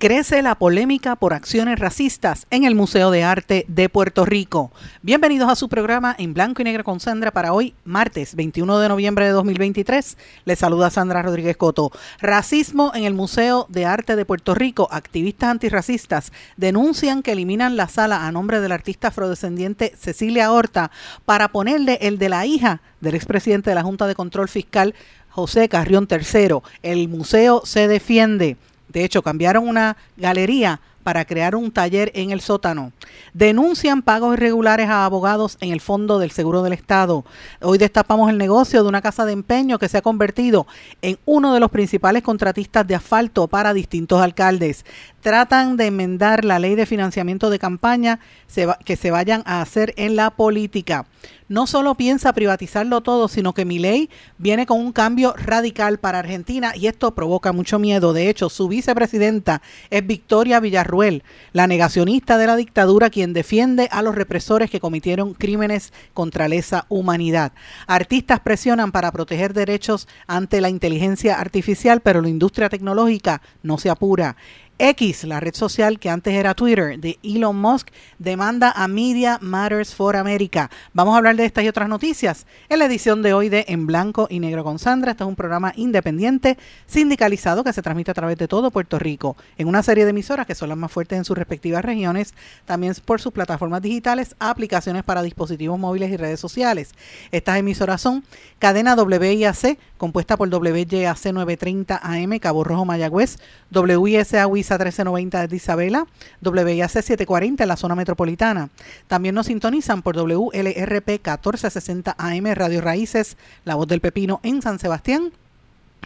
Crece la polémica por acciones racistas en el Museo de Arte de Puerto Rico. Bienvenidos a su programa en blanco y negro con Sandra para hoy, martes 21 de noviembre de 2023. Les saluda Sandra Rodríguez Coto. Racismo en el Museo de Arte de Puerto Rico. Activistas antirracistas denuncian que eliminan la sala a nombre del artista afrodescendiente Cecilia Horta para ponerle el de la hija del expresidente de la Junta de Control Fiscal José Carrión III. El museo se defiende. De hecho, cambiaron una galería para crear un taller en el sótano. Denuncian pagos irregulares a abogados en el Fondo del Seguro del Estado. Hoy destapamos el negocio de una casa de empeño que se ha convertido en uno de los principales contratistas de asfalto para distintos alcaldes. Tratan de enmendar la ley de financiamiento de campaña que se vayan a hacer en la política no solo piensa privatizarlo todo, sino que mi ley viene con un cambio radical para Argentina y esto provoca mucho miedo. De hecho, su vicepresidenta es Victoria Villarruel, la negacionista de la dictadura, quien defiende a los represores que cometieron crímenes contra lesa humanidad. Artistas presionan para proteger derechos ante la inteligencia artificial, pero la industria tecnológica no se apura. X, la red social que antes era Twitter, de Elon Musk, demanda a Media Matters for America. Vamos a hablar de estas y otras noticias en la edición de hoy de En Blanco y Negro con Sandra. Este es un programa independiente, sindicalizado, que se transmite a través de todo Puerto Rico, en una serie de emisoras que son las más fuertes en sus respectivas regiones, también por sus plataformas digitales, aplicaciones para dispositivos móviles y redes sociales. Estas emisoras son Cadena WIAC, compuesta por WYAC 930 AM, Cabo Rojo Mayagüez, WISA 1390 de Isabela, WIAC 740 en la zona metropolitana. También nos sintonizan por WLRP 1460 AM Radio Raíces, La Voz del Pepino en San Sebastián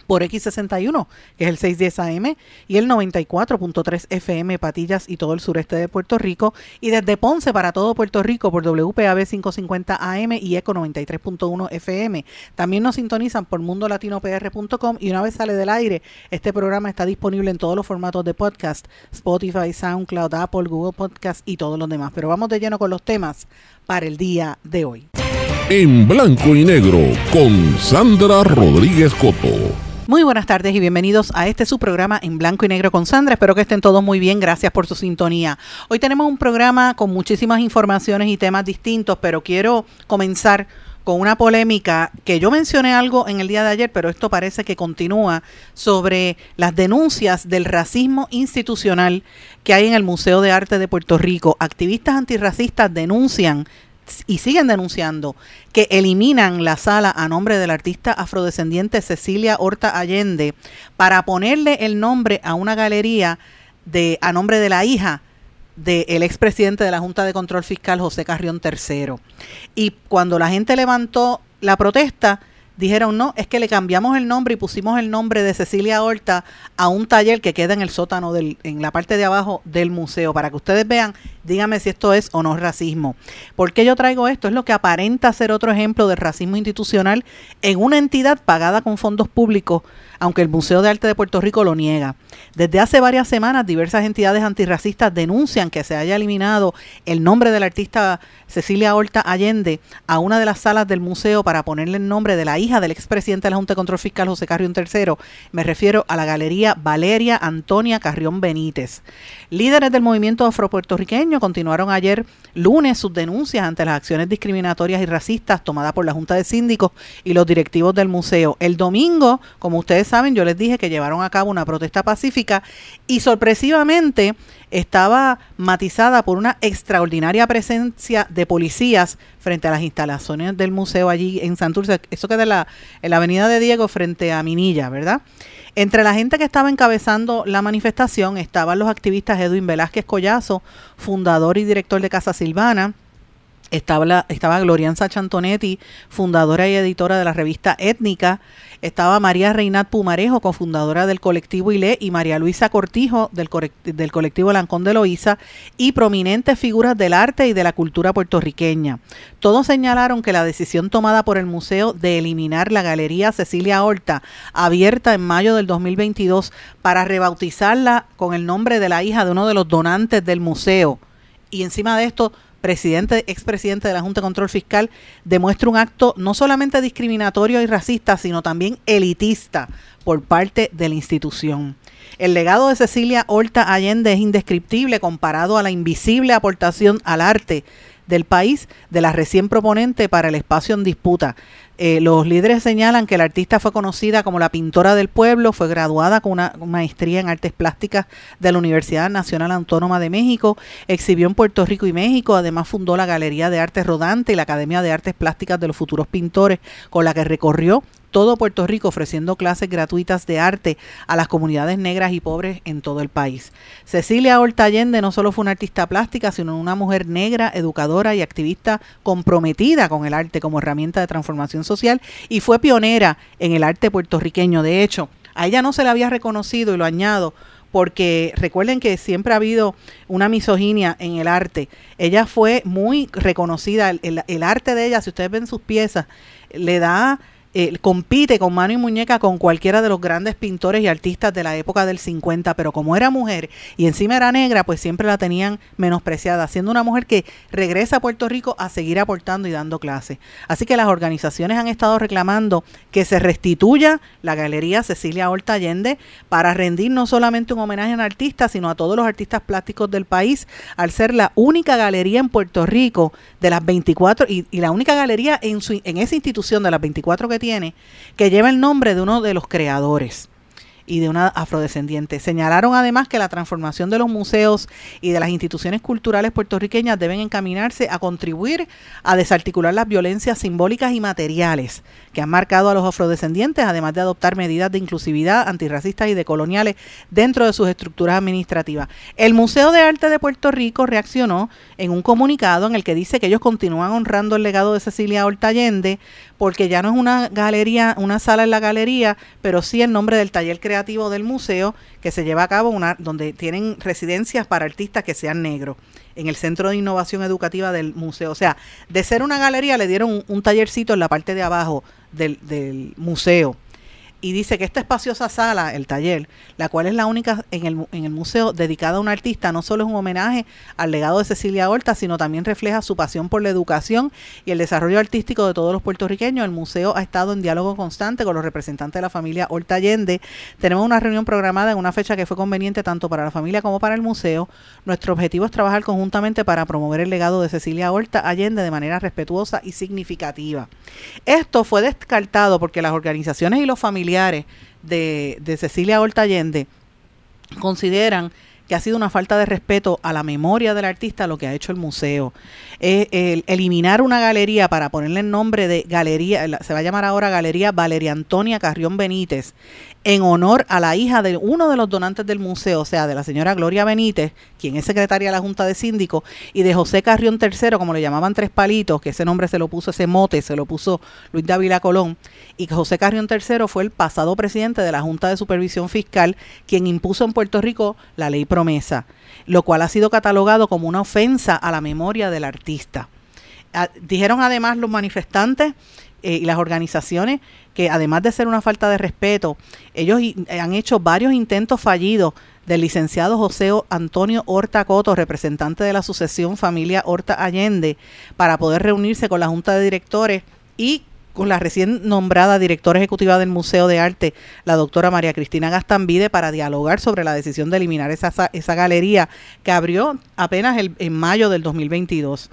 por X61, que es el 610 AM, y el 94.3 FM Patillas y todo el sureste de Puerto Rico, y desde Ponce para todo Puerto Rico por WPAB 550 AM y ECO 93.1 FM. También nos sintonizan por mundolatinopr.com y una vez sale del aire, este programa está disponible en todos los formatos de podcast, Spotify, SoundCloud, Apple, Google Podcast y todos los demás. Pero vamos de lleno con los temas para el día de hoy. En blanco y negro con Sandra Rodríguez Coto. Muy buenas tardes y bienvenidos a este su programa en blanco y negro con Sandra. Espero que estén todos muy bien. Gracias por su sintonía. Hoy tenemos un programa con muchísimas informaciones y temas distintos, pero quiero comenzar con una polémica que yo mencioné algo en el día de ayer, pero esto parece que continúa sobre las denuncias del racismo institucional que hay en el Museo de Arte de Puerto Rico. Activistas antirracistas denuncian y siguen denunciando que eliminan la sala a nombre del artista afrodescendiente Cecilia Horta Allende para ponerle el nombre a una galería de a nombre de la hija del expresidente de la Junta de Control Fiscal José Carrión III. Y cuando la gente levantó la protesta, dijeron no, es que le cambiamos el nombre y pusimos el nombre de Cecilia Horta a un taller que queda en el sótano, del, en la parte de abajo del museo, para que ustedes vean, díganme si esto es o no racismo. ¿Por qué yo traigo esto? Es lo que aparenta ser otro ejemplo de racismo institucional en una entidad pagada con fondos públicos, aunque el Museo de Arte de Puerto Rico lo niega. Desde hace varias semanas, diversas entidades antirracistas denuncian que se haya eliminado el nombre del artista Cecilia Horta Allende a una de las salas del museo para ponerle el nombre de la hija del expresidente de la Junta de Control Fiscal, José Carrión III. Me refiero a la Galería Valeria Antonia Carrión Benítez. Líderes del movimiento afropuertorriqueño continuaron ayer lunes sus denuncias ante las acciones discriminatorias y racistas tomadas por la Junta de Síndicos y los directivos del museo. El domingo, como ustedes saben, yo les dije que llevaron a cabo una protesta pacífica y sorpresivamente estaba matizada por una extraordinaria presencia de policías frente a las instalaciones del museo allí en Santurce. Eso queda en la, en la avenida de Diego frente a Minilla, ¿verdad? Entre la gente que estaba encabezando la manifestación estaban los activistas Edwin Velázquez Collazo, fundador y director de Casa Silvana, Estaba, estaba Glorianza Chantonetti, fundadora y editora de la revista Étnica. Estaba María Reinat Pumarejo, cofundadora del colectivo ILE, y María Luisa Cortijo, del, colectivo Lancón de Loíza, y prominentes figuras del arte y de la cultura puertorriqueña. Todos señalaron que la decisión tomada por el museo de eliminar la Galería Cecilia Horta, abierta en mayo del 2022, para rebautizarla con el nombre de la hija de uno de los donantes del museo, y encima de esto presidente, expresidente de la Junta de Control Fiscal, demuestra un acto no solamente discriminatorio y racista, sino también elitista por parte de la institución. El legado de Cecilia Horta Allende es indescriptible comparado a la invisible aportación al arte del país de la recién proponente para el espacio en disputa. Eh, los líderes señalan que la artista fue conocida como la pintora del pueblo, fue graduada con una maestría en artes plásticas de la Universidad Nacional Autónoma de México, exhibió en Puerto Rico y México, además fundó la Galería de Arte Rodante y la Academia de Artes Plásticas de los Futuros Pintores, con la que recorrió todo Puerto Rico ofreciendo clases gratuitas de arte a las comunidades negras y pobres en todo el país. Cecilia Horta Allende no solo fue una artista plástica, sino una mujer negra, educadora y activista comprometida con el arte como herramienta de transformación social y fue pionera en el arte puertorriqueño. De hecho, a ella no se le había reconocido, y lo añado, porque recuerden que siempre ha habido una misoginia en el arte. Ella fue muy reconocida, el, el arte de ella, si ustedes ven sus piezas, le da eh, compite con mano y muñeca con cualquiera de los grandes pintores y artistas de la época del 50, pero como era mujer y encima era negra, pues siempre la tenían menospreciada, siendo una mujer que regresa a Puerto Rico a seguir aportando y dando clases. Así que las organizaciones han estado reclamando que se restituya la Galería Cecilia Horta Allende para rendir no solamente un homenaje al artista, sino a todos los artistas plásticos del país, al ser la única galería en Puerto Rico de las 24 y, la única galería en, su, en esa institución de las 24 que tiene, que lleva el nombre de uno de los creadores y de una afrodescendiente. Señalaron además que la transformación de los museos y de las instituciones culturales puertorriqueñas deben encaminarse a contribuir a desarticular las violencias simbólicas y materiales que han marcado a los afrodescendientes, además de adoptar medidas de inclusividad antirracistas y decoloniales dentro de sus estructuras administrativas. El Museo de Arte de Puerto Rico reaccionó en un comunicado en el que dice que ellos continúan honrando el legado de Cecilia Horta Allende porque ya no es una galería, una sala en la galería, pero sí el nombre del taller creativo del museo que se lleva a cabo una, donde tienen residencias para artistas que sean negros en el Centro de Innovación Educativa del museo. O sea, de ser una galería le dieron un, tallercito en la parte de abajo del, del museo y dice que esta espaciosa sala, el taller, la cual es la única en el, en el museo dedicada a un artista, no solo es un homenaje al legado de Cecilia Horta, sino también refleja su pasión por la educación y el desarrollo artístico de todos los puertorriqueños. El museo ha estado en diálogo constante con los representantes de la familia Horta Allende. Tenemos una reunión programada en una fecha que fue conveniente tanto para la familia como para el museo. Nuestro objetivo es trabajar conjuntamente para promover el legado de Cecilia Horta Allende de manera respetuosa y significativa. Esto fue descartado porque las organizaciones y los familiares de, Cecilia Horta Allende consideran que ha sido una falta de respeto a la memoria del artista lo que ha hecho el museo. el eliminar una galería para ponerle el nombre de galería, se va a llamar ahora Galería Valeria Antonia Carrión Benítez, en honor a la hija de uno de los donantes del museo, o sea, de la señora Gloria Benítez, quien es secretaria de la Junta de Síndicos, y de José Carrión III, como le llamaban Tres Palitos, que ese nombre se lo puso, ese mote se lo puso Luis Dávila Colón, y que José Carrión III fue el pasado presidente de la Junta de Supervisión Fiscal, quien impuso en Puerto Rico la ley promesa, lo cual ha sido catalogado como una ofensa a la memoria del artista. Ah, dijeron además los manifestantes eh, y las organizaciones que además de ser una falta de respeto, ellos eh, han hecho varios intentos fallidos del licenciado José Antonio Horta Coto, representante de la sucesión familia Horta Allende, para poder reunirse con la Junta de Directores y con la recién nombrada directora ejecutiva del Museo de Arte, la doctora María Cristina Gastambide, para dialogar sobre la decisión de eliminar esa, esa galería que abrió apenas el, en mayo del 2022.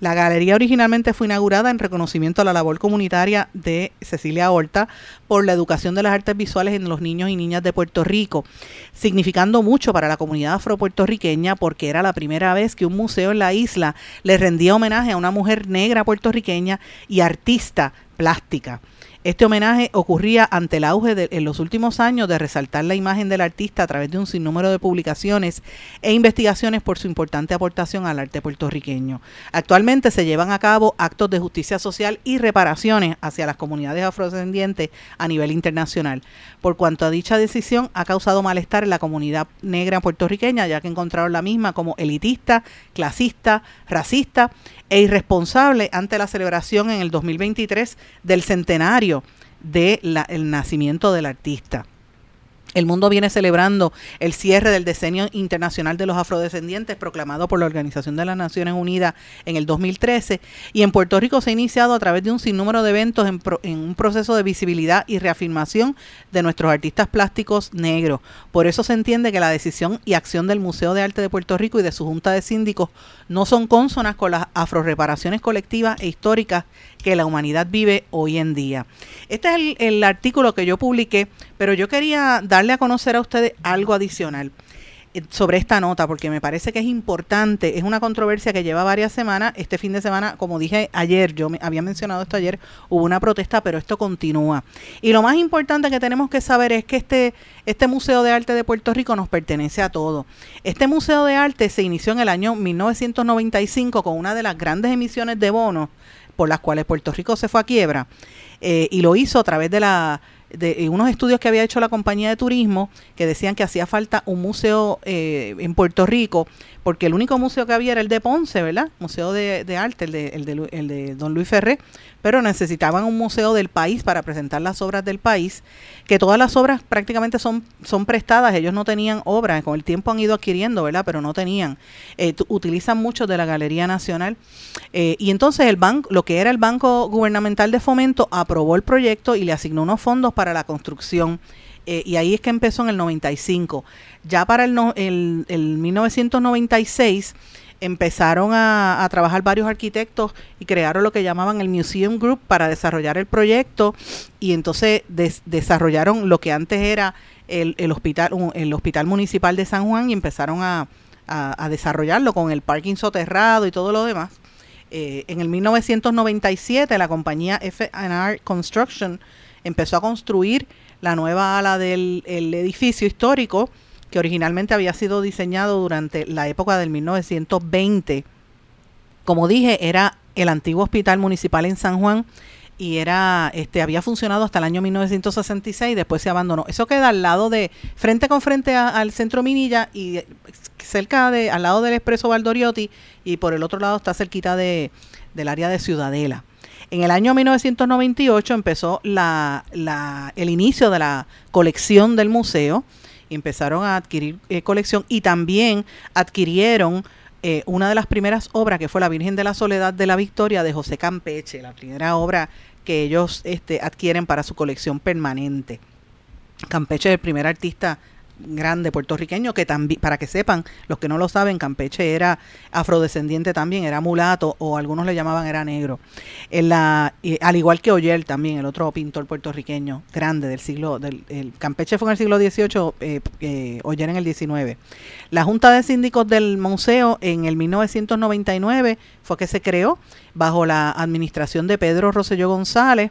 La galería originalmente fue inaugurada en reconocimiento a la labor comunitaria de Cecilia Horta por la educación de las artes visuales en los niños y niñas de Puerto Rico, significando mucho para la comunidad afropuertorriqueña porque era la primera vez que un museo en la isla le rendía homenaje a una mujer negra puertorriqueña y artista plástica. Este homenaje ocurría ante el auge de, en los últimos años de resaltar la imagen del artista a través de un sinnúmero de publicaciones e investigaciones por su importante aportación al arte puertorriqueño. Actualmente se llevan a cabo actos de justicia social y reparaciones hacia las comunidades afrodescendientes a nivel internacional, por cuanto a dicha decisión ha causado malestar en la comunidad negra puertorriqueña, ya que encontraron la misma como elitista, clasista, racista e irresponsable ante la celebración en el 2023 del centenario del el nacimiento del artista. El mundo viene celebrando el cierre del Decenio Internacional de los Afrodescendientes proclamado por la Organización de las Naciones Unidas en el 2013 y en Puerto Rico se ha iniciado a través de un sinnúmero de eventos en, en, un proceso de visibilidad y reafirmación de nuestros artistas plásticos negros. Por eso se entiende que la decisión y acción del Museo de Arte de Puerto Rico y de su Junta de Síndicos no son consonas con las afroreparaciones colectivas e históricas que la humanidad vive hoy en día. Este es el, artículo que yo publiqué, pero yo quería darle a conocer a ustedes algo adicional eh, sobre esta nota porque me parece que es importante, es una controversia que lleva varias semanas, este fin de semana, como dije ayer, yo había mencionado esto ayer, hubo una protesta, pero esto continúa. Y lo más importante que tenemos que saber es que este, este Museo de Arte de Puerto Rico nos pertenece a todos. Este Museo de Arte se inició en el año 1995 con una de las grandes emisiones de bonos por las cuales Puerto Rico se fue a quiebra eh, y lo hizo a través de la de unos estudios que había hecho la compañía de turismo que decían que hacía falta un museo eh, en Puerto Rico porque el único museo que había era el de Ponce, ¿verdad? Museo de, arte, el de, el, de, el de Don Luis Ferré, pero necesitaban un museo del país para presentar las obras del país, que todas las obras prácticamente son, son prestadas, ellos no tenían obras, con el tiempo han ido adquiriendo, ¿verdad? Pero no tenían. Eh, utilizan mucho de la Galería Nacional. Eh, y entonces el banco, lo que era el Banco Gubernamental de Fomento, aprobó el proyecto y le asignó unos fondos para la construcción. Eh, y ahí es que empezó en el 95. Ya para el, el, el 1996 empezaron a, trabajar varios arquitectos y crearon lo que llamaban el Museum Group para desarrollar el proyecto y entonces desarrollaron lo que antes era el, el, hospital el hospital municipal de San Juan y empezaron a, a, desarrollarlo con el parking soterrado y todo lo demás. Eh, en el 1997 la compañía FNR Construction empezó a construir la nueva ala del edificio histórico que originalmente había sido diseñado durante la época del 1920. Como dije, era el antiguo hospital municipal en San Juan y era este había funcionado hasta el año 1966 después se abandonó eso queda al lado de frente con frente al centro Minilla y cerca de al lado del expreso Valdoriotti y por el otro lado está cerquita de del área de Ciudadela en el año 1998 empezó la, la, el inicio de la colección del museo empezaron a adquirir eh, colección y también adquirieron eh, una de las primeras obras que fue La Virgen de la Soledad de la Victoria de José Campeche, la primera obra que ellos este, adquieren para su colección permanente. Campeche es el primer artista grande puertorriqueño que también, para que sepan, los que no lo saben, Campeche era afrodescendiente también, era mulato o algunos le llamaban era negro. La, al igual que Oyer también, el otro pintor puertorriqueño grande del siglo, del el Campeche fue en el siglo XVIII, eh, eh, Oyer en el XIX. La Junta de Síndicos del Museo en el 1999 fue que se creó bajo la administración de Pedro Rosselló González,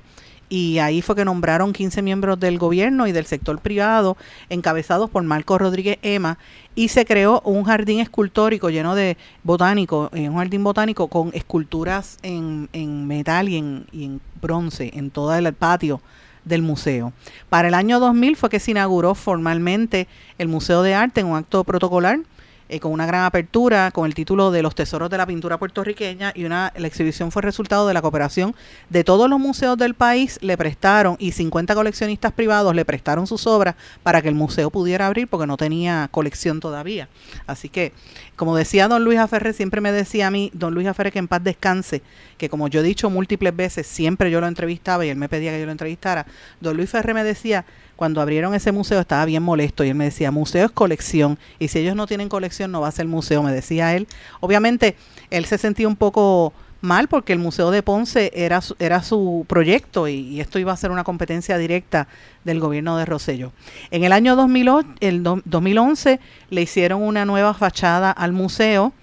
y ahí fue que nombraron 15 miembros del gobierno y del sector privado, encabezados por Marco Rodríguez Ema, y se creó un jardín escultórico lleno de botánico, eh, un jardín botánico con esculturas en, en metal y en, y en bronce en todo el patio del museo. Para el año 2000 fue que se inauguró formalmente el Museo de Arte en un acto protocolar eh, con una gran apertura, con el título de Los Tesoros de la Pintura Puertorriqueña y una, la exhibición fue resultado de la cooperación de todos los museos del país, le prestaron y 50 coleccionistas privados le prestaron sus obras para que el museo pudiera abrir porque no tenía colección todavía. Así que, como decía don Luis Aferre, siempre me decía a mí, don Luis Aferre, que en paz descanse, que como yo he dicho múltiples veces, siempre yo lo entrevistaba y él me pedía que yo lo entrevistara, don Luis Ferre me decía, cuando abrieron ese museo estaba bien molesto y él me decía, museo es colección y si ellos no tienen colección no va a ser museo, me decía él. Obviamente él se sentía un poco mal porque el Museo de Ponce era su, era su proyecto y, esto iba a ser una competencia directa del gobierno de Rosello. En el año 2008, el 2011 le hicieron una nueva fachada al museo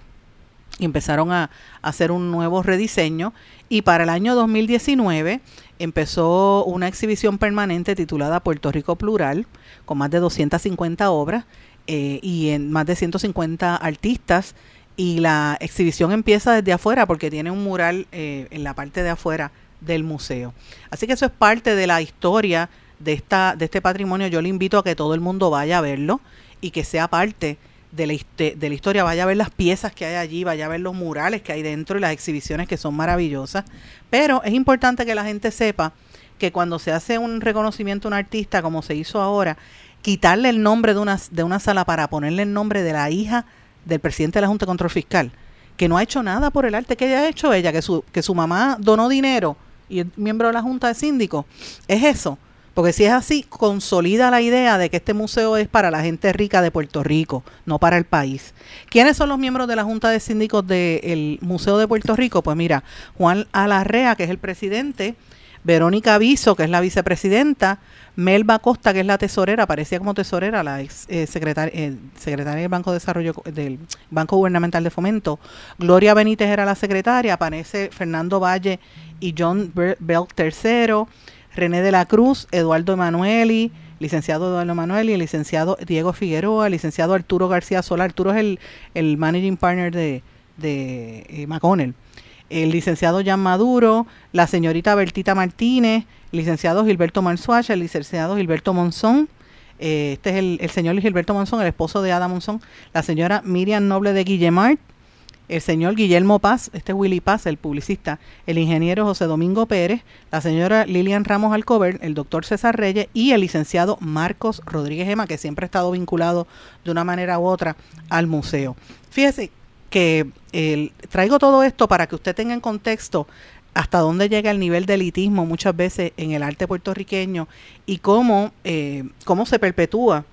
y empezaron a, hacer un nuevo rediseño y para el año 2019 empezó una exhibición permanente titulada Puerto Rico Plural con más de 250 obras eh, y en más de 150 artistas y la exhibición empieza desde afuera porque tiene un mural eh, en la parte de afuera del museo. Así que eso es parte de la historia de, esta, de este patrimonio. Yo le invito a que todo el mundo vaya a verlo y que sea parte de la, de la historia, vaya a ver las piezas que hay allí, vaya a ver los murales que hay dentro y las exhibiciones que son maravillosas. Pero es importante que la gente sepa que cuando se hace un reconocimiento a un artista, como se hizo ahora, quitarle el nombre de una, de una sala para ponerle el nombre de la hija del presidente de la Junta de Control Fiscal, que no ha hecho nada por el arte que haya hecho ella, que su, que su mamá donó dinero y es miembro de la Junta de Síndicos, es eso. Porque si es así, consolida la idea de que este museo es para la gente rica de Puerto Rico, no para el país. ¿Quiénes son los miembros de la Junta de Síndicos del Museo de Puerto Rico? Pues mira, Juan Alarrea, que es el presidente, Verónica Viso, que es la vicepresidenta, Melba Costa, que es la tesorera, aparecía como tesorera, la ex eh, secretaria, eh, secretaria del Banco de Desarrollo del Banco Gubernamental de Fomento, Gloria Benítez era la secretaria, aparece Fernando Valle y John Bell III, René de la Cruz, Eduardo Emanueli, licenciado Eduardo Emanueli, el licenciado Diego Figueroa, licenciado Arturo García Sola. Arturo es el, el managing partner de, de eh, McConnell. El licenciado Jan Maduro, la señorita Bertita Martínez, licenciado Gilberto Marzuacha, el licenciado Gilberto Monzón, eh, este es el, el, señor Gilberto Monzón, el esposo de Ada Monzón, la señora Miriam Noble de Guillemart, el señor Guillermo Paz, este es Willy Paz, el publicista, el ingeniero José Domingo Pérez, la señora Lilian Ramos Alcover, el doctor César Reyes y el licenciado Marcos Rodríguez Gema, que siempre ha estado vinculado de una manera u otra al museo. Fíjese que traigo todo esto para que usted tenga en contexto hasta dónde llega el nivel de elitismo muchas veces en el arte puertorriqueño y cómo, eh, cómo se perpetúa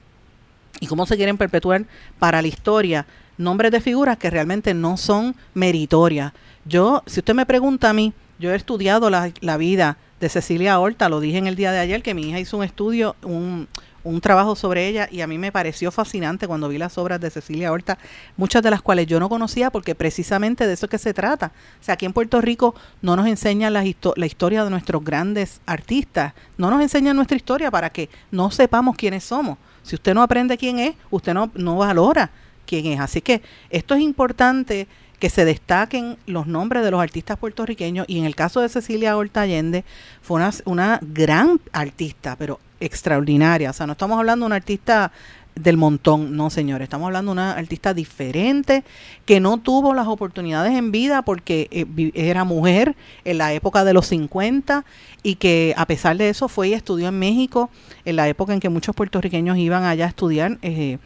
y cómo se quieren perpetuar para la historia nombres de figuras que realmente no son meritorias. Yo, si usted me pregunta a mí, yo he estudiado la, la vida de Cecilia Horta, lo dije en el día de ayer, que mi hija hizo un estudio, un, un trabajo sobre ella y a mí me pareció fascinante cuando vi las obras de Cecilia Horta, muchas de las cuales yo no conocía porque precisamente de eso es que se trata. O sea, aquí en Puerto Rico no nos enseñan la, la historia de nuestros grandes artistas, no nos enseñan nuestra historia para que no sepamos quiénes somos. Si usted no aprende quién es, usted no, no valora quién es. Así que esto es importante que se destaquen los nombres de los artistas puertorriqueños y en el caso de Cecilia Horta Allende fue una, una gran artista, pero extraordinaria. O sea, no estamos hablando de una artista del montón, no señores, estamos hablando de una artista diferente que no tuvo las oportunidades en vida porque eh, era mujer en la época de los 50 y que a pesar de eso fue y estudió en México en la época en que muchos puertorriqueños iban allá a estudiar. Eh,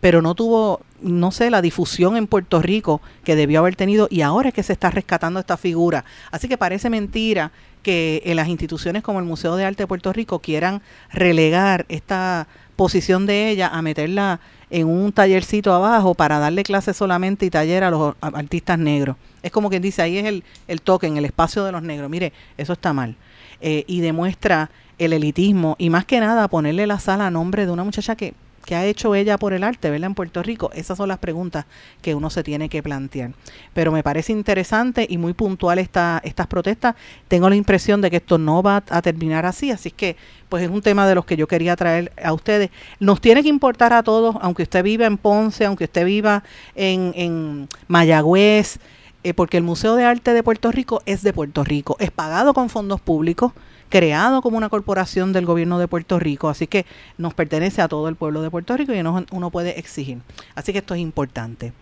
pero no tuvo, no sé, la difusión en Puerto Rico que debió haber tenido y ahora es que se está rescatando esta figura. Así que parece mentira que en las instituciones como el Museo de Arte de Puerto Rico quieran relegar esta posición de ella a meterla en un tallercito abajo para darle clases solamente y taller a los artistas negros. Es como quien dice, ahí es el, el toque, en el espacio de los negros. Mire, eso está mal. Eh, y demuestra el elitismo y más que nada ponerle la sala a nombre de una muchacha que ¿Qué ha hecho ella por el arte, ¿verdad? En Puerto Rico. Esas son las preguntas que uno se tiene que plantear. Pero me parece interesante y muy puntual esta, estas protestas. Tengo la impresión de que esto no va a terminar así, así que pues es un tema de los que yo quería traer a ustedes. Nos tiene que importar a todos, aunque usted viva en Ponce, aunque usted viva en, en Mayagüez, eh, porque el Museo de Arte de Puerto Rico es de Puerto Rico, es pagado con fondos públicos creado como una corporación del gobierno de Puerto Rico, así que nos pertenece a todo el pueblo de Puerto Rico y uno, puede exigir. Así que esto es importante.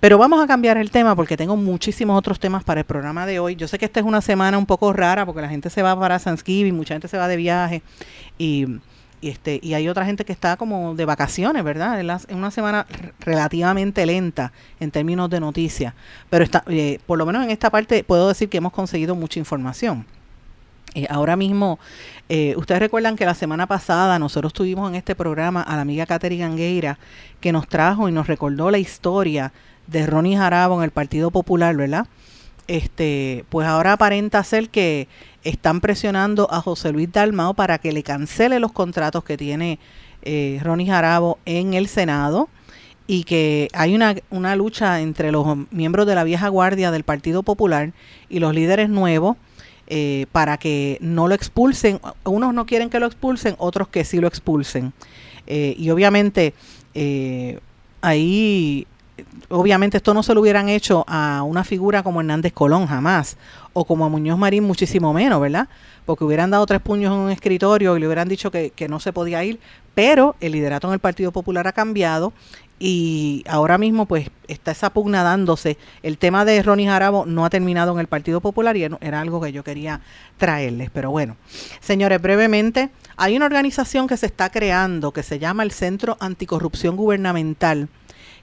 Pero vamos a cambiar el tema porque tengo muchísimos otros temas para el programa de hoy. Yo sé que esta es una semana un poco rara porque la gente se va para Thanksgiving, mucha gente se va de viaje y este, y hay otra gente que está como de vacaciones, ¿verdad? Es una semana relativamente lenta en términos de noticias, pero está, eh, por lo menos en esta parte puedo decir que hemos conseguido mucha información. Eh, ahora mismo, eh, ustedes recuerdan que la semana pasada nosotros tuvimos en este programa a la amiga Catherine Angueira que nos trajo y nos recordó la historia de Ronnie Jarabo en el Partido Popular, ¿verdad? Este, pues ahora aparenta ser que están presionando a José Luis Dalmao para que le cancele los contratos que tiene eh, Ronnie Jarabo en el Senado y que hay una, una lucha entre los miembros de la vieja guardia del Partido Popular y los líderes nuevos eh, para que no lo expulsen. Unos no quieren que lo expulsen, otros que sí lo expulsen. Eh, y obviamente eh, ahí, obviamente esto no se lo hubieran hecho a una figura como Hernández Colón jamás, o como a Muñoz Marín muchísimo menos, ¿verdad? Porque hubieran dado tres puños en un escritorio y le hubieran dicho que, que no se podía ir, pero el liderato en el Partido Popular ha cambiado y ahora mismo pues está esa pugna dándose. El tema de Ronnie Jarabo no ha terminado en el Partido Popular y era algo que yo quería traerles. Pero bueno, señores, brevemente, hay una organización que se está creando que se llama el Centro Anticorrupción Gubernamental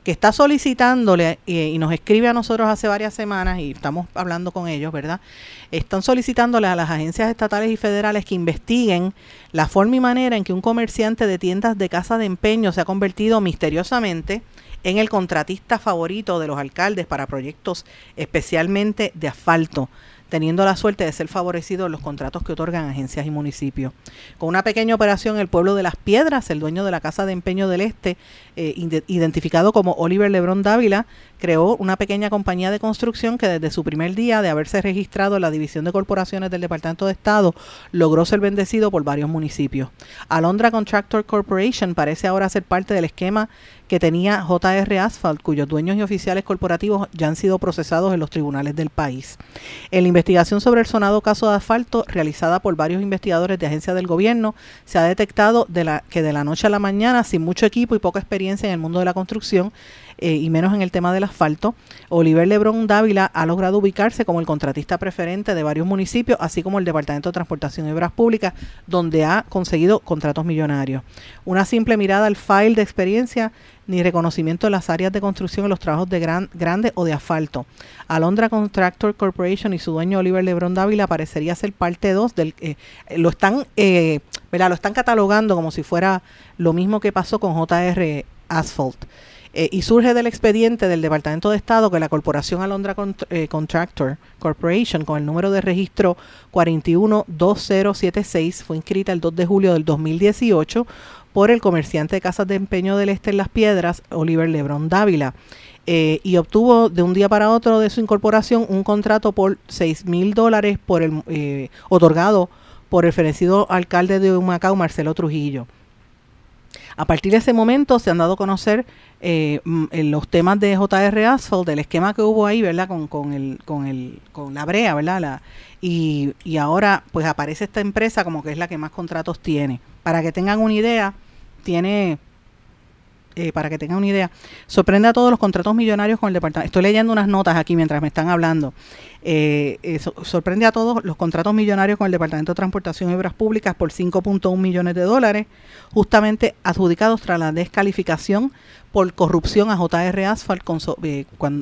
que está solicitándole eh, y nos escribe a nosotros hace varias semanas y estamos hablando con ellos, ¿verdad? Están solicitándole a las agencias estatales y federales que investiguen la forma y manera en que un comerciante de tiendas de casa de empeño se ha convertido misteriosamente en el contratista favorito de los alcaldes para proyectos especialmente de asfalto teniendo la suerte de ser favorecido en los contratos que otorgan agencias y municipios. Con una pequeña operación, el pueblo de Las Piedras, el dueño de la Casa de Empeño del Este, eh, identificado como Oliver Lebrón Dávila, creó una pequeña compañía de construcción que desde su primer día de haberse registrado en la División de Corporaciones del Departamento de Estado, logró ser bendecido por varios municipios. Alondra Contractor Corporation parece ahora ser parte del esquema que tenía JR Asphalt, cuyos dueños y oficiales corporativos ya han sido procesados en los tribunales del país. En la investigación sobre el sonado caso de asfalto, realizada por varios investigadores de agencias del gobierno, se ha detectado de la, que de la noche a la mañana, sin mucho equipo y poca experiencia en el mundo de la construcción, eh, y menos en el tema del asfalto, Oliver Lebrón Dávila ha logrado ubicarse como el contratista preferente de varios municipios, así como el Departamento de Transportación y Obras Públicas, donde ha conseguido contratos millonarios. Una simple mirada al file de experiencia ni reconocimiento de las áreas de construcción en los trabajos de gran, grande o de asfalto. Alondra Contractor Corporation y su dueño Oliver Lebron Dávila parecería ser parte 2 del eh, lo están eh, lo están catalogando como si fuera lo mismo que pasó con JR Asphalt. Eh, y surge del expediente del Departamento de Estado que la Corporación Alondra Contractor Corporation, con el número de registro 412076, fue inscrita el 2 de julio del 2018 por el comerciante de casas de empeño del Este en Las Piedras, Oliver Lebron Dávila. Eh, y obtuvo de un día para otro de su incorporación un contrato por 6 mil dólares por el eh, otorgado por el fenecido alcalde de Humacao, Marcelo Trujillo. A partir de ese momento se han dado a conocer eh, los temas de JR Asphalt, del esquema que hubo ahí, ¿verdad? Con, con, el, con, el, con la brea, ¿verdad? Y, y ahora pues aparece esta empresa como que es la que más contratos tiene. Para que tengan una idea, tiene, eh, para que tengan una idea, sorprende a todos los contratos millonarios con el departamento. Estoy leyendo unas notas aquí mientras me están hablando. Eh, eh, sorprende a todos los contratos millonarios con el Departamento de Transportación y Obras Públicas por 5.1 millones de dólares, justamente adjudicados tras la descalificación por corrupción a JR Asphalt,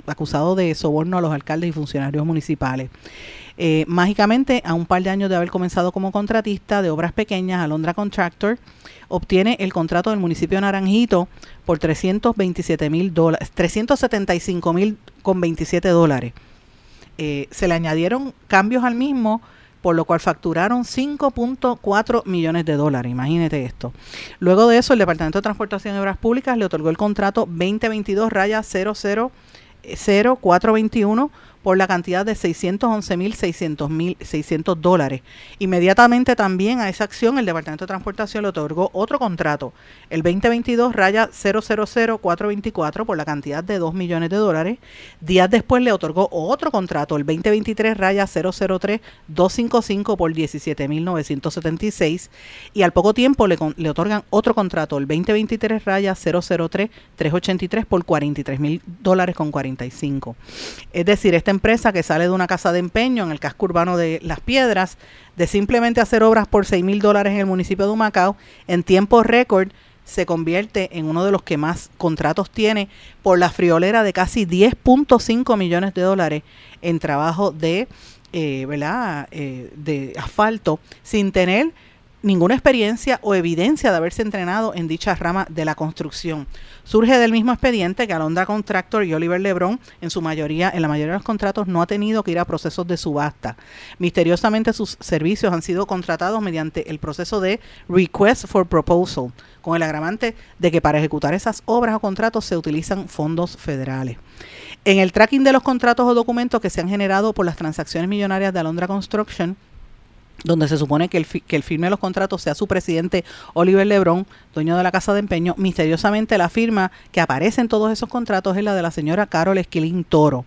acusado de soborno a los alcaldes y funcionarios municipales. Eh, mágicamente, a un par de años de haber comenzado como contratista de obras pequeñas, Alondra Contractor obtiene el contrato del municipio de Naranjito por 327 mil dólares, 375 mil con 27 dólares. Eh, se le añadieron cambios al mismo, por lo cual facturaron 5.4 millones de dólares. Imagínate esto. Luego de eso, el Departamento de Transportación y Obras Públicas le otorgó el contrato 2022 raya 00421 por la cantidad de 611.600 dólares. Inmediatamente también a esa acción el Departamento de Transportación le otorgó otro contrato, el 2022 raya 000-424 por la cantidad de 2 millones de dólares. Días después le otorgó otro contrato, el 2023 raya 003-255 por 17.976 y al poco tiempo le, le otorgan otro contrato, el 2023 raya 003-383 por 43 mil dólares con 45. Es decir, este empresa que sale de una casa de empeño en el casco urbano de Las Piedras, de simplemente hacer obras por 6 mil dólares en el municipio de Humacao, en tiempo récord se convierte en uno de los que más contratos tiene por la friolera de casi 10.5 millones de dólares en trabajo de, eh, ¿verdad? Eh, de asfalto, sin tener ninguna experiencia o evidencia de haberse entrenado en dicha rama de la construcción. Surge del mismo expediente que Alondra Contractor y Oliver Lebron, en su mayoría, en la mayoría de los contratos, no ha tenido que ir a procesos de subasta. Misteriosamente sus servicios han sido contratados mediante el proceso de Request for Proposal, con el agravante de que para ejecutar esas obras o contratos se utilizan fondos federales. En el tracking de los contratos o documentos que se han generado por las transacciones millonarias de Alondra Construction, donde se supone que el, que el firme de los contratos sea su presidente Oliver Lebron, dueño de la casa de empeño, misteriosamente la firma que aparece en todos esos contratos es la de la señora Carol Esquilín Toro.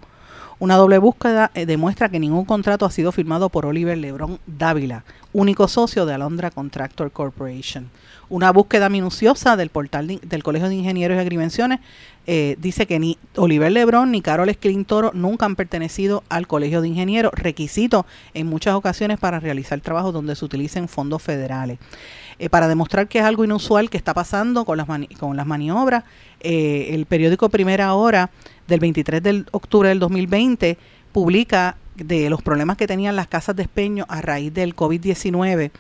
Una doble búsqueda eh, demuestra que ningún contrato ha sido firmado por Oliver Lebron Dávila, único socio de Alondra Contractor Corporation. Una búsqueda minuciosa del portal del Colegio de Ingenieros y Agrimenciones eh, dice que ni Oliver Lebron ni Carol Esclintoro nunca han pertenecido al Colegio de Ingenieros, requisito en muchas ocasiones para realizar trabajos donde se utilicen fondos federales. Eh, para demostrar que es algo inusual que está pasando con las, con las maniobras, eh, el periódico Primera Hora del 23 de octubre del 2020 publica de los problemas que tenían las casas de espeño a raíz del COVID-19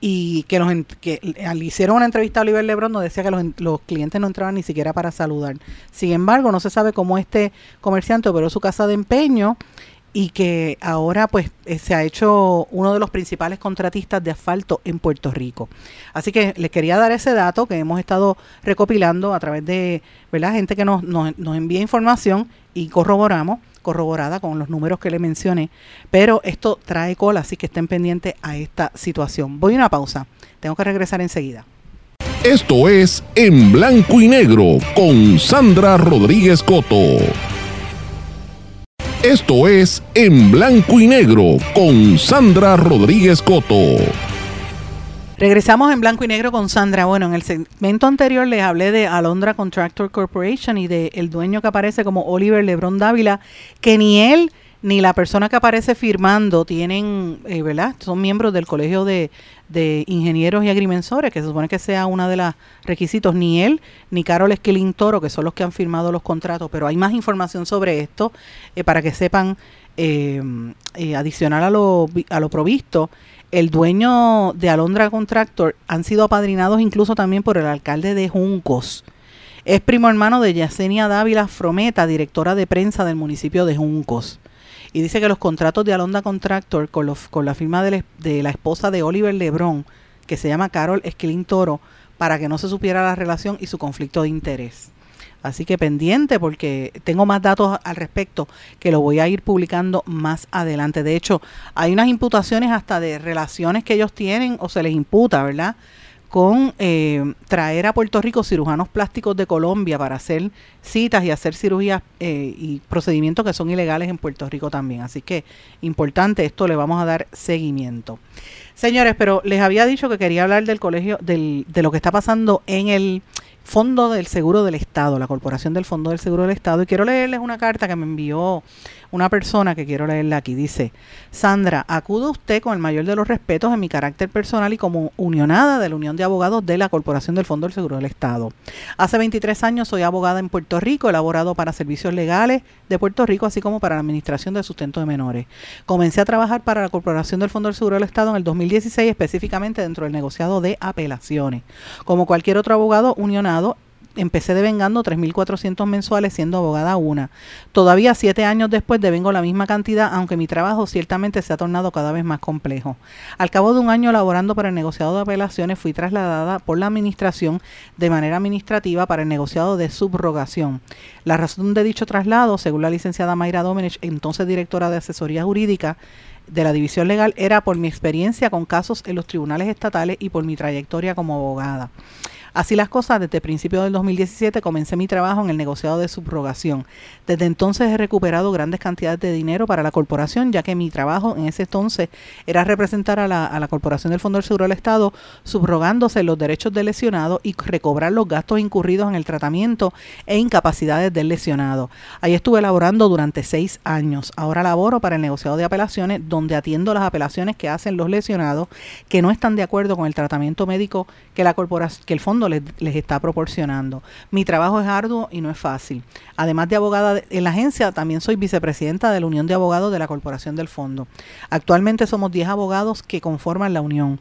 y que, los, que al hicieron una entrevista a Oliver Lebron nos decía que los, los, clientes no entraban ni siquiera para saludar. Sin embargo, no se sabe cómo este comerciante operó su casa de empeño y que ahora pues eh, se ha hecho uno de los principales contratistas de asfalto en Puerto Rico. Así que les quería dar ese dato que hemos estado recopilando a través de ¿verdad? gente que nos, nos, nos envía información y corroboramos corroborada con los números que le mencioné, pero esto trae cola, así que estén pendientes a esta situación. Voy a una pausa, tengo que regresar enseguida. Esto es En Blanco y Negro con Sandra Rodríguez Coto. Esto es En Blanco y Negro con Sandra Rodríguez Coto. Regresamos en blanco y negro con Sandra. Bueno, en el segmento anterior les hablé de Alondra Contractor Corporation y de el dueño que aparece como Oliver Lebron Dávila, que ni él ni la persona que aparece firmando tienen, eh, ¿verdad? Son miembros del Colegio de, Ingenieros y Agrimensores, que se supone que sea uno de los requisitos. Ni él ni Carol Esquilín Toro, que son los que han firmado los contratos. Pero hay más información sobre esto eh, para que sepan, eh, adicional a lo, a lo provisto el dueño de Alondra Contractor han sido apadrinados incluso también por el alcalde de Juncos. Es primo hermano de Yacenia Dávila Frometa, directora de prensa del municipio de Juncos. Y dice que los contratos de Alondra Contractor con, con la firma de, de, la esposa de Oliver Lebrón, que se llama Carol Esquilín Toro, para que no se supiera la relación y su conflicto de interés. Así que pendiente porque tengo más datos al respecto que lo voy a ir publicando más adelante. De hecho, hay unas imputaciones hasta de relaciones que ellos tienen o se les imputa, ¿verdad? Con eh, traer a Puerto Rico cirujanos plásticos de Colombia para hacer citas y hacer cirugías eh, y procedimientos que son ilegales en Puerto Rico también. Así que importante, esto le vamos a dar seguimiento. Señores, pero les había dicho que quería hablar del colegio, del, de lo que está pasando en el Fondo del Seguro del Estado, la Corporación del Fondo del Seguro del Estado. Y quiero leerles una carta que me envió una persona que quiero leerla aquí. Dice, Sandra, acudo usted con el mayor de los respetos en mi carácter personal y como unionada de la Unión de Abogados de la Corporación del Fondo del Seguro del Estado. Hace 23 años soy abogada en Puerto Rico, elaborado para servicios legales de Puerto Rico, así como para la Administración de Sustento de Menores. Comencé a trabajar para la Corporación del Fondo del Seguro del Estado en el 2016, específicamente dentro del negociado de apelaciones. Como cualquier otro abogado unionado, empecé devengando 3.400 mensuales siendo abogada una. Todavía siete años después devengo la misma cantidad, aunque mi trabajo ciertamente se ha tornado cada vez más complejo. Al cabo de un año laborando para el negociado de apelaciones, fui trasladada por la administración de manera administrativa para el negociado de subrogación. La razón de dicho traslado, según la licenciada Mayra Domenech, entonces directora de asesoría jurídica, de la división legal era por mi experiencia con casos en los tribunales estatales y por mi trayectoria como abogada. Así las cosas, desde principios del 2017 comencé mi trabajo en el negociado de subrogación. Desde entonces he recuperado grandes cantidades de dinero para la corporación, ya que mi trabajo en ese entonces era representar a la, Corporación del Fondo del Seguro del Estado, subrogándose los derechos del lesionado y recobrar los gastos incurridos en el tratamiento e incapacidades del lesionado. Ahí estuve laborando durante seis años. Ahora laboro para el negociado de apelaciones, donde atiendo las apelaciones que hacen los lesionados que no están de acuerdo con el tratamiento médico que la corporación, que el fondo les, está proporcionando. Mi trabajo es arduo y no es fácil. Además de abogada en la agencia, también soy vicepresidenta de la Unión de Abogados de la Corporación del Fondo. Actualmente somos 10 abogados que conforman la Unión.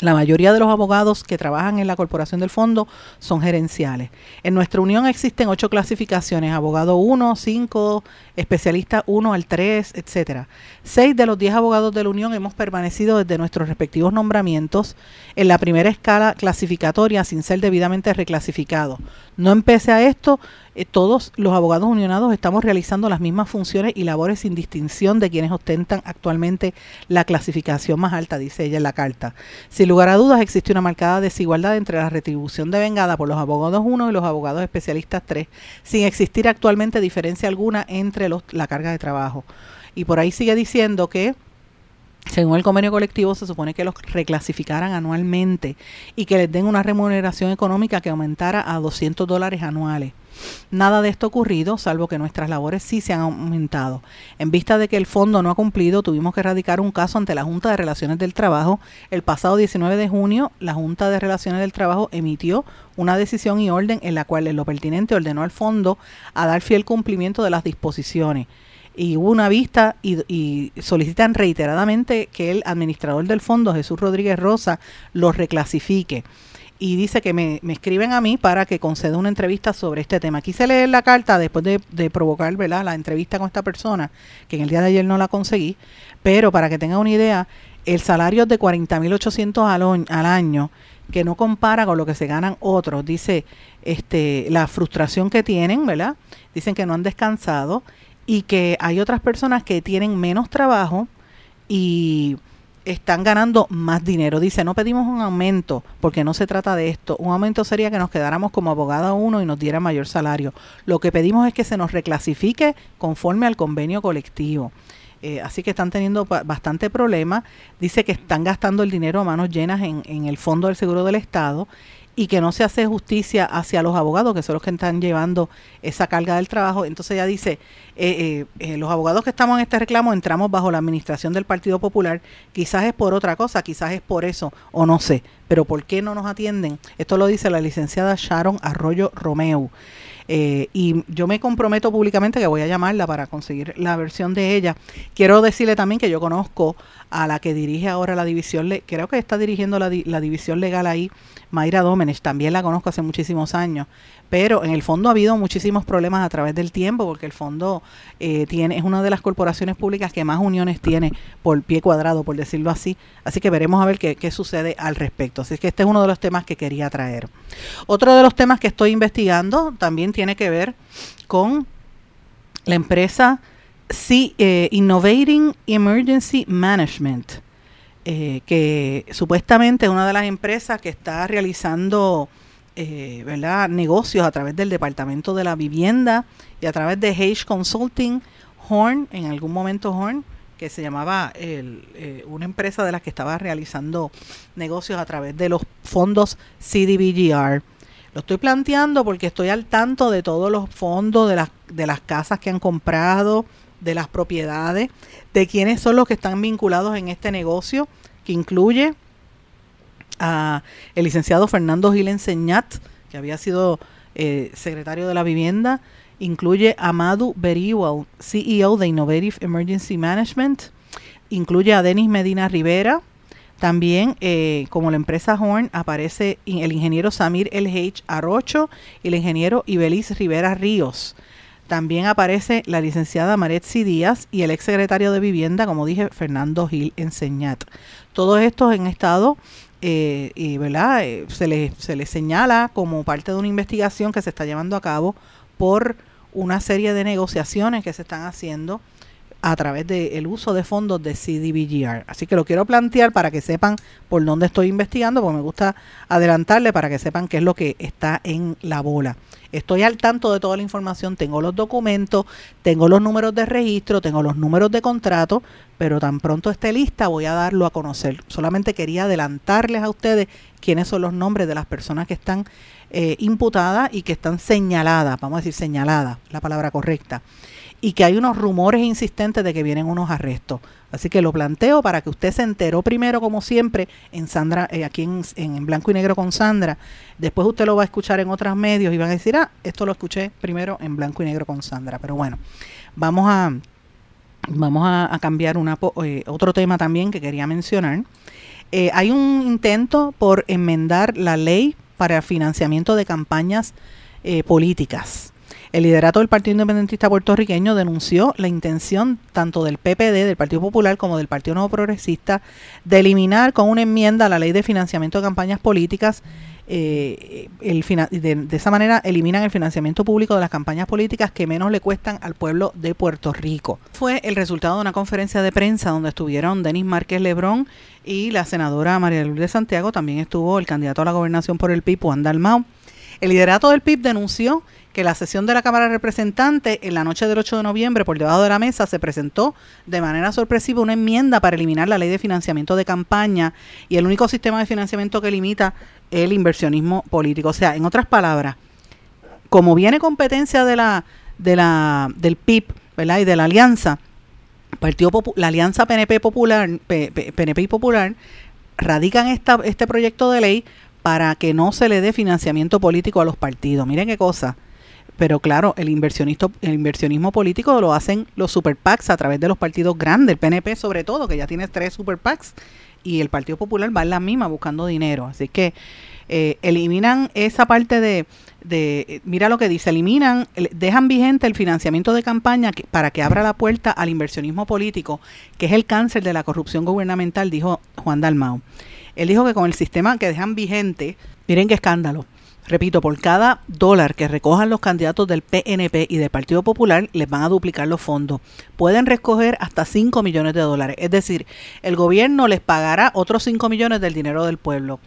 La mayoría de los abogados que trabajan en la corporación del fondo son gerenciales. En nuestra unión existen ocho clasificaciones, abogado 1, 5, especialista 1 al 3, etcétera. Seis de los diez abogados de la unión hemos permanecido desde nuestros respectivos nombramientos en la primera escala clasificatoria sin ser debidamente reclasificados. No empecé a esto, eh, todos los abogados unionados estamos realizando las mismas funciones y labores sin distinción de quienes ostentan actualmente la clasificación más alta, dice ella en la carta. Sin lugar a dudas, existe una marcada desigualdad entre la retribución devengada por los abogados 1 y los abogados especialistas 3, sin existir actualmente diferencia alguna entre la carga de trabajo. Y por ahí sigue diciendo que según el convenio colectivo, se supone que los reclasificaran anualmente y que les den una remuneración económica que aumentara a 200 dólares anuales. Nada de esto ha ocurrido, salvo que nuestras labores sí se han aumentado. En vista de que el fondo no ha cumplido, tuvimos que erradicar un caso ante la Junta de Relaciones del Trabajo. El pasado 19 de junio, la Junta de Relaciones del Trabajo emitió una decisión y orden en la cual en lo pertinente ordenó al fondo a dar fiel cumplimiento de las disposiciones y hubo una vista y, solicitan reiteradamente que el administrador del fondo, Jesús Rodríguez Rosa, lo reclasifique. Y dice que me, escriben a mí para que conceda una entrevista sobre este tema. Quise leer la carta después de, provocar la entrevista con esta persona, que en el día de ayer no la conseguí, pero para que tenga una idea, el salario de 40.800 al, al año, que no compara con lo que se ganan otros, dice este, la frustración que tienen, ¿verdad? Dicen que no han descansado y que hay otras personas que tienen menos trabajo y están ganando más dinero. Dice, no pedimos un aumento porque no se trata de esto. Un aumento sería que nos quedáramos como abogada uno y nos diera mayor salario. Lo que pedimos es que se nos reclasifique conforme al convenio colectivo. Eh, así que están teniendo bastante problema. Dice que están gastando el dinero a manos llenas en, en el Fondo del Seguro del Estado y que no se hace justicia hacia los abogados, que son los que están llevando esa carga del trabajo. Entonces ella dice, eh, eh, eh, los abogados que estamos en este reclamo entramos bajo la administración del Partido Popular, quizás es por otra cosa, quizás es por eso, o no sé, pero ¿por qué no nos atienden? Esto lo dice la licenciada Sharon Arroyo Romeo. Eh, y yo me comprometo públicamente que voy a llamarla para conseguir la versión de ella. Quiero decirle también que yo conozco a la que dirige ahora la división, creo que está dirigiendo la, la división legal ahí, Mayra Domenech, también la conozco hace muchísimos años pero en el fondo ha habido muchísimos problemas a través del tiempo porque el fondo eh, tiene es una de las corporaciones públicas que más uniones tiene por pie cuadrado, por decirlo así. Así que veremos a ver qué, qué sucede al respecto. Así que este es uno de los temas que quería traer. Otro de los temas que estoy investigando también tiene que ver con la empresa C, eh, Innovating Emergency Management, eh, que supuestamente es una de las empresas que está realizando eh, ¿verdad? negocios a través del Departamento de la Vivienda y a través de Hayes Consulting, Horn, en algún momento Horn, que se llamaba el, eh, una empresa de las que estaba realizando negocios a través de los fondos CDBGR. Lo estoy planteando porque estoy al tanto de todos los fondos, de las, de las casas que han comprado, de las propiedades, de quiénes son los que están vinculados en este negocio, que incluye a el licenciado Fernando Gil Enseñat, que había sido eh, secretario de la vivienda, incluye a Madu Beriwal, CEO de Innovative Emergency Management, incluye a Denis Medina Rivera, también, eh, como la empresa Horn, aparece el ingeniero Samir El H. Arrocho y el ingeniero Ibeliz Rivera Ríos. También aparece la licenciada Maretsi Díaz y el ex secretario de Vivienda, como dije, Fernando Gil Enseñat. Todos estos en estado eh, y ¿verdad? Eh, se, le, se le señala como parte de una investigación que se está llevando a cabo por una serie de negociaciones que se están haciendo a través del uso de fondos de CDBGR. Así que lo quiero plantear para que sepan por dónde estoy investigando, porque me gusta adelantarle para que sepan qué es lo que está en la bola. Estoy al tanto de toda la información, tengo los documentos, tengo los números de registro, tengo los números de contrato, pero tan pronto esté lista voy a darlo a conocer. Solamente quería adelantarles a ustedes quiénes son los nombres de las personas que están eh, imputadas y que están señaladas, vamos a decir señaladas, la palabra correcta y que hay unos rumores insistentes de que vienen unos arrestos. Así que lo planteo para que usted se enteró primero, como siempre, en Sandra, eh, aquí en, en, Blanco y Negro con Sandra. Después usted lo va a escuchar en otros medios y van a decir, ah, esto lo escuché primero en Blanco y Negro con Sandra. Pero bueno, vamos a, vamos a, cambiar eh, otro tema también que quería mencionar. Eh, hay un intento por enmendar la ley para financiamiento de campañas eh, políticas. El liderato del Partido Independentista puertorriqueño denunció la intención tanto del PPD, del Partido Popular, como del Partido Nuevo Progresista de eliminar con una enmienda la ley de financiamiento de campañas políticas eh, de, esa manera eliminan el financiamiento público de las campañas políticas que menos le cuestan al pueblo de Puerto Rico. Fue el resultado de una conferencia de prensa donde estuvieron Denis Márquez Lebrón y la senadora María de Santiago. También estuvo el candidato a la gobernación por el PIB, Juan Dalmau. El liderato del PIB denunció que la sesión de la Cámara de Representantes en la noche del 8 de noviembre por debajo de la mesa se presentó de manera sorpresiva una enmienda para eliminar la ley de financiamiento de campaña y el único sistema de financiamiento que limita el inversionismo político. O sea, en otras palabras, como viene competencia de la, de la, del PIB ¿verdad? y de la alianza, Partido la alianza PNP Popular, PNP y Popular, radican esta, este proyecto de ley para que no se le dé financiamiento político a los partidos. Miren qué cosa pero claro, el, el inversionismo político lo hacen los super PACs a través de los partidos grandes, el PNP sobre todo, que ya tiene tres super PACs, y el Partido Popular va en la misma buscando dinero. Así que eh, eliminan esa parte de, de, mira lo que dice, eliminan, dejan vigente el financiamiento de campaña para que abra la puerta al inversionismo político, que es el cáncer de la corrupción gubernamental, dijo Juan Dalmau. Él dijo que con el sistema que dejan vigente, miren qué escándalo, Repito, por cada dólar que recojan los candidatos del PNP y del Partido Popular, les van a duplicar los fondos. Pueden recoger hasta 5 millones de dólares. Es decir, el gobierno les pagará otros 5 millones del dinero del pueblo.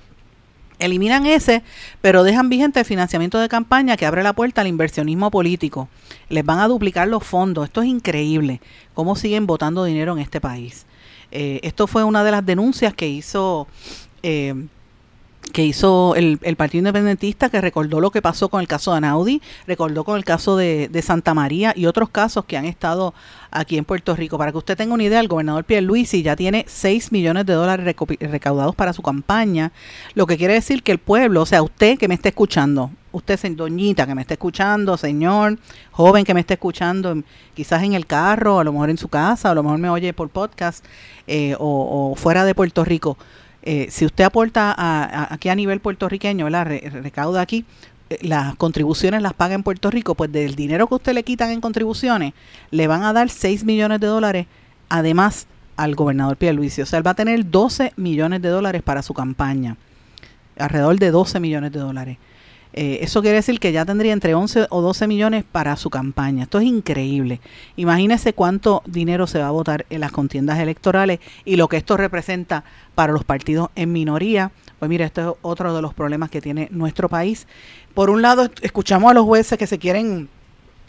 Eliminan ese, pero dejan vigente el financiamiento de campaña que abre la puerta al inversionismo político. Les van a duplicar los fondos. Esto es increíble. ¿Cómo siguen votando dinero en este país? Eh, esto fue una de las denuncias que hizo... Eh, que hizo el, Partido Independentista, que recordó lo que pasó con el caso de Anaudi, recordó con el caso de, Santa María y otros casos que han estado aquí en Puerto Rico. Para que usted tenga una idea, el gobernador Pierluisi ya tiene 6 millones de dólares recaudados para su campaña, lo que quiere decir que el pueblo, o sea, usted que me está escuchando, usted doñita que me está escuchando, señor, joven que me está escuchando, quizás en el carro, a lo mejor en su casa, a lo mejor me oye por podcast eh, o fuera de Puerto Rico, eh, si usted aporta aquí a nivel puertorriqueño, la recauda aquí, eh, las contribuciones las paga en Puerto Rico, pues del dinero que usted le quitan en contribuciones, le van a dar 6 millones de dólares, además al gobernador Pierluisi. O sea, él va a tener 12 millones de dólares para su campaña, alrededor de 12 millones de dólares. Eh, eso quiere decir que ya tendría entre 11 o 12 millones para su campaña. Esto es increíble. Imagínese cuánto dinero se va a votar en las contiendas electorales y lo que esto representa para los partidos en minoría. Pues mira, esto es otro de los problemas que tiene nuestro país. Por un lado, escuchamos a los jueces que se quieren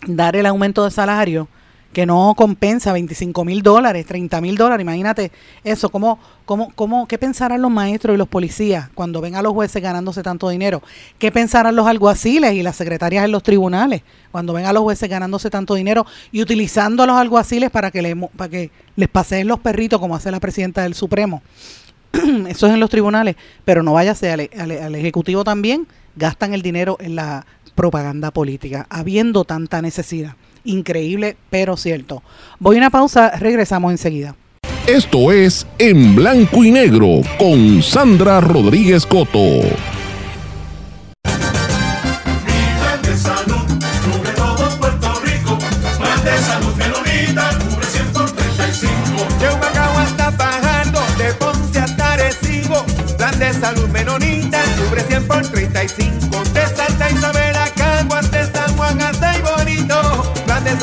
dar el aumento de salario que no compensa 25 mil dólares, 30 mil dólares. Imagínate eso, ¿cómo, cómo, cómo, ¿qué pensarán los maestros y los policías cuando ven a los jueces ganándose tanto dinero? ¿Qué pensarán los alguaciles y las secretarias en los tribunales cuando ven a los jueces ganándose tanto dinero y utilizando a los alguaciles para que, para que les paseen los perritos como hace la presidenta del Supremo? eso es en los tribunales, pero no vaya al, al, al Ejecutivo también, gastan el dinero en la propaganda política, habiendo tanta necesidad increíble, pero cierto. Voy a una pausa, regresamos enseguida. Esto es En Blanco y Negro con Sandra Rodríguez Coto. salud cubre todo Puerto Rico. Plan de salud, menonita, cubre 100 por 35.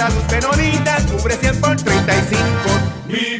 Salud Menonita cubre 100 por 35. Mi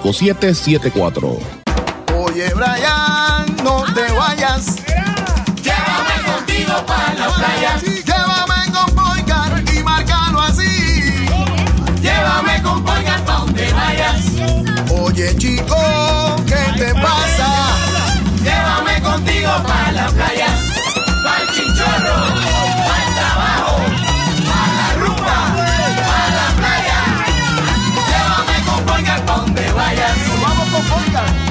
5774. Oye, Brian, no ah, te vayas. Llévame contigo para la playa. Llévame con Poincar y márcalo así. Llévame con Poincar para donde vayas. Oye, chico, ¿qué te pasa? Llévame contigo para la playa. Para el chinchorro, para el trabajo. Boyga pa' donde vayas. Vamos con Boyga.